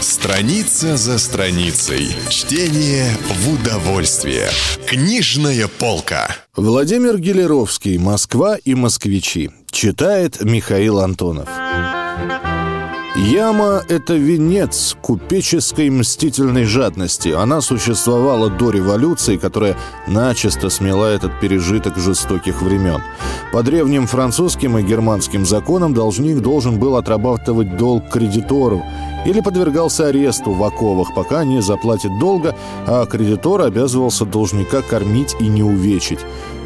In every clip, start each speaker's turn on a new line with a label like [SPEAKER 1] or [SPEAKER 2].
[SPEAKER 1] Страница за страницей. Чтение в удовольствие. Книжная полка.
[SPEAKER 2] Владимир Гелеровский «Москва и москвичи». Читает Михаил Антонов. Яма – это венец купеческой мстительной жадности. Она существовала до революции, которая начисто смела этот пережиток жестоких времен. По древним французским и германским законам должник должен был отрабатывать долг кредитору или подвергался аресту в оковах, пока не заплатит долга, а кредитор обязывался должника кормить и не увечить.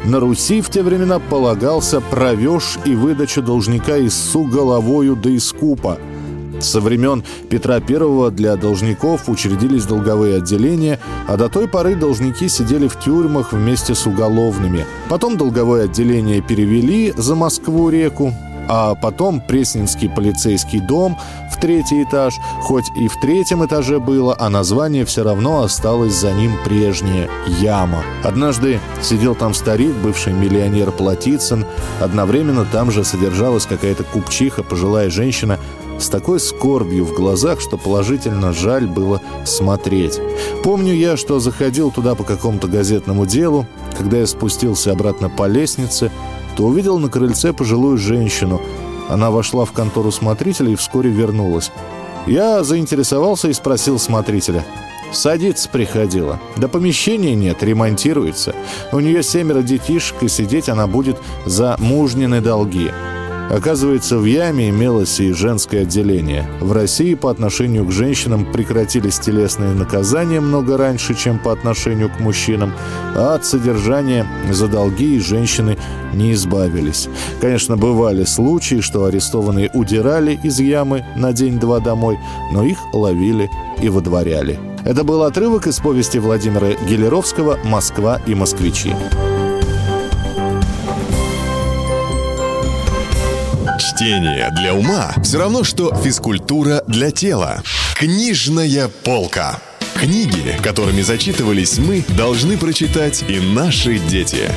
[SPEAKER 2] На Руси в те времена полагался провеж и выдача должника из су головою да искупа – со времен Петра I для должников учредились долговые отделения, а до той поры должники сидели в тюрьмах вместе с уголовными. Потом долговое отделение перевели за Москву-реку, а потом Пресненский полицейский дом в третий этаж, хоть и в третьем этаже было, а название все равно осталось за ним прежнее – Яма. Однажды сидел там старик, бывший миллионер Платицын, одновременно там же содержалась какая-то купчиха, пожилая женщина, с такой скорбью в глазах, что положительно жаль было смотреть. Помню я, что заходил туда по какому-то газетному делу, когда я спустился обратно по лестнице, то увидел на крыльце пожилую женщину. Она вошла в контору смотрителя и вскоре вернулась. Я заинтересовался и спросил смотрителя. Садиться приходила. Да помещения нет, ремонтируется. У нее семеро детишек, и сидеть она будет за мужнины долги. Оказывается, в яме имелось и женское отделение. В России по отношению к женщинам прекратились телесные наказания много раньше, чем по отношению к мужчинам, а от содержания за долги женщины не избавились. Конечно, бывали случаи, что арестованные удирали из ямы на день-два домой, но их ловили и выдворяли. Это был отрывок из повести Владимира Гелеровского «Москва и москвичи».
[SPEAKER 1] Чтение для ума все равно, что физкультура для тела. Книжная полка. Книги, которыми зачитывались мы, должны прочитать и наши дети.